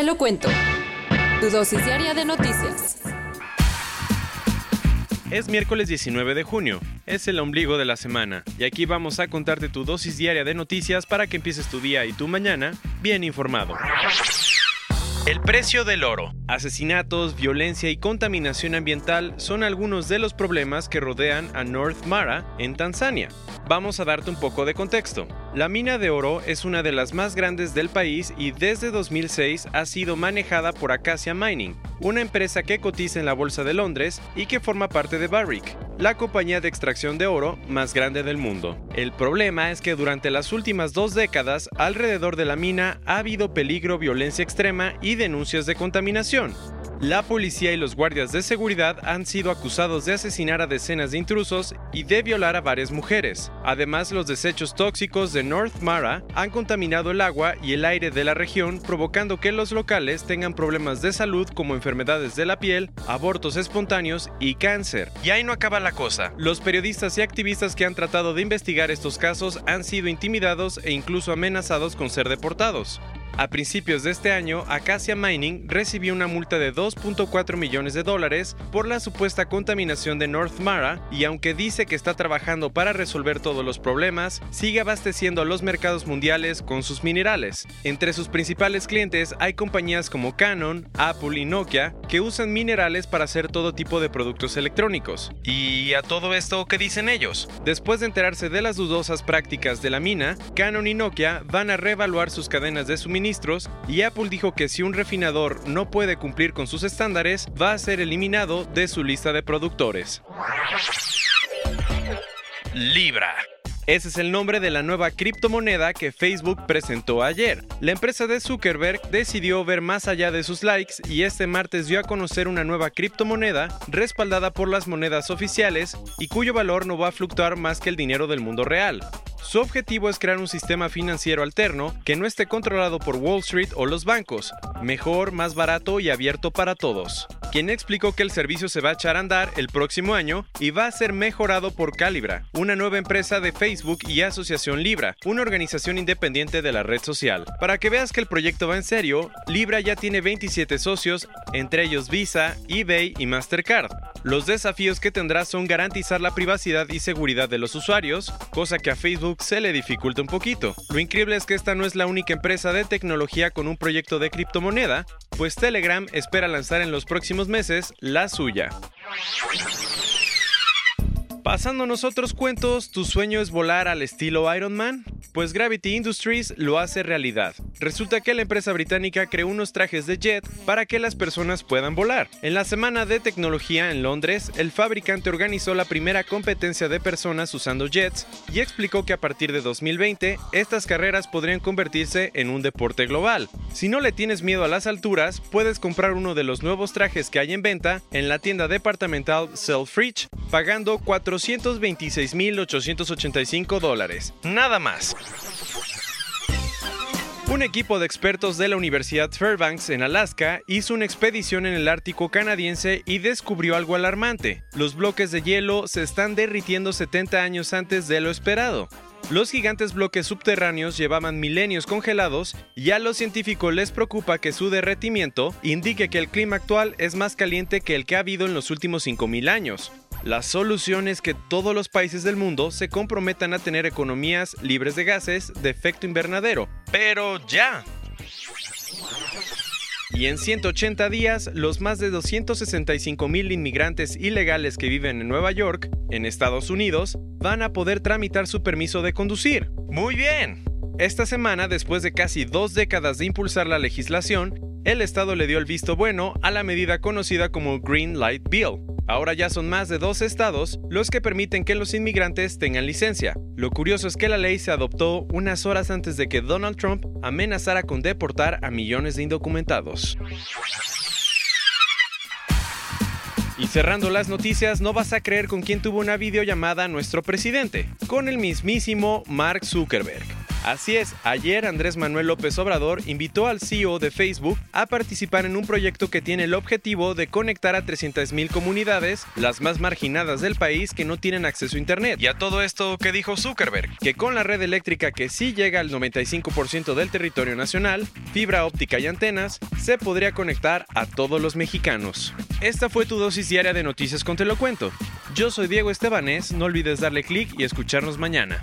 Te lo cuento. Tu dosis diaria de noticias. Es miércoles 19 de junio, es el ombligo de la semana, y aquí vamos a contarte tu dosis diaria de noticias para que empieces tu día y tu mañana bien informado. El precio del oro. Asesinatos, violencia y contaminación ambiental son algunos de los problemas que rodean a North Mara en Tanzania. Vamos a darte un poco de contexto. La mina de oro es una de las más grandes del país y desde 2006 ha sido manejada por Acacia Mining, una empresa que cotiza en la Bolsa de Londres y que forma parte de Barrick, la compañía de extracción de oro más grande del mundo. El problema es que durante las últimas dos décadas, alrededor de la mina ha habido peligro, violencia extrema y denuncias de contaminación. La policía y los guardias de seguridad han sido acusados de asesinar a decenas de intrusos y de violar a varias mujeres. Además, los desechos tóxicos de North Mara han contaminado el agua y el aire de la región, provocando que los locales tengan problemas de salud como enfermedades de la piel, abortos espontáneos y cáncer. Y ahí no acaba la cosa. Los periodistas y activistas que han tratado de investigar estos casos han sido intimidados e incluso amenazados con ser deportados. A principios de este año, Acacia Mining recibió una multa de 2.4 millones de dólares por la supuesta contaminación de North Mara y aunque dice que está trabajando para resolver todos los problemas, sigue abasteciendo a los mercados mundiales con sus minerales. Entre sus principales clientes hay compañías como Canon, Apple y Nokia que usan minerales para hacer todo tipo de productos electrónicos. Y a todo esto, ¿qué dicen ellos? Después de enterarse de las dudosas prácticas de la mina, Canon y Nokia van a reevaluar sus cadenas de suministro y Apple dijo que si un refinador no puede cumplir con sus estándares, va a ser eliminado de su lista de productores. Libra. Ese es el nombre de la nueva criptomoneda que Facebook presentó ayer. La empresa de Zuckerberg decidió ver más allá de sus likes y este martes dio a conocer una nueva criptomoneda respaldada por las monedas oficiales y cuyo valor no va a fluctuar más que el dinero del mundo real. Su objetivo es crear un sistema financiero alterno que no esté controlado por Wall Street o los bancos, mejor, más barato y abierto para todos. Quien explicó que el servicio se va a echar a andar el próximo año y va a ser mejorado por Calibra, una nueva empresa de Facebook y Asociación Libra, una organización independiente de la red social. Para que veas que el proyecto va en serio, Libra ya tiene 27 socios, entre ellos Visa, eBay y Mastercard. Los desafíos que tendrá son garantizar la privacidad y seguridad de los usuarios, cosa que a Facebook se le dificulta un poquito. Lo increíble es que esta no es la única empresa de tecnología con un proyecto de criptomoneda, pues Telegram espera lanzar en los próximos meses la suya. Pasándonos otros cuentos, ¿tu sueño es volar al estilo Iron Man? Pues Gravity Industries lo hace realidad. Resulta que la empresa británica creó unos trajes de jet para que las personas puedan volar. En la semana de tecnología en Londres, el fabricante organizó la primera competencia de personas usando jets y explicó que a partir de 2020 estas carreras podrían convertirse en un deporte global. Si no le tienes miedo a las alturas, puedes comprar uno de los nuevos trajes que hay en venta en la tienda departamental Selfridge, pagando 426.885 dólares. Nada más. Un equipo de expertos de la Universidad Fairbanks en Alaska hizo una expedición en el Ártico canadiense y descubrió algo alarmante. Los bloques de hielo se están derritiendo 70 años antes de lo esperado. Los gigantes bloques subterráneos llevaban milenios congelados y a los científicos les preocupa que su derretimiento indique que el clima actual es más caliente que el que ha habido en los últimos 5.000 años. La solución es que todos los países del mundo se comprometan a tener economías libres de gases de efecto invernadero. Pero ya. Y en 180 días, los más de 265 mil inmigrantes ilegales que viven en Nueva York, en Estados Unidos, van a poder tramitar su permiso de conducir. Muy bien. Esta semana, después de casi dos décadas de impulsar la legislación, el Estado le dio el visto bueno a la medida conocida como Green Light Bill, Ahora ya son más de dos estados los que permiten que los inmigrantes tengan licencia. Lo curioso es que la ley se adoptó unas horas antes de que Donald Trump amenazara con deportar a millones de indocumentados. Y cerrando las noticias, no vas a creer con quién tuvo una videollamada nuestro presidente, con el mismísimo Mark Zuckerberg. Así es, ayer Andrés Manuel López Obrador invitó al CEO de Facebook a participar en un proyecto que tiene el objetivo de conectar a 300.000 comunidades, las más marginadas del país que no tienen acceso a Internet. Y a todo esto, ¿qué dijo Zuckerberg? Que con la red eléctrica que sí llega al 95% del territorio nacional, fibra óptica y antenas, se podría conectar a todos los mexicanos. Esta fue tu dosis diaria de noticias con Te lo cuento. Yo soy Diego Estebanés, no olvides darle clic y escucharnos mañana.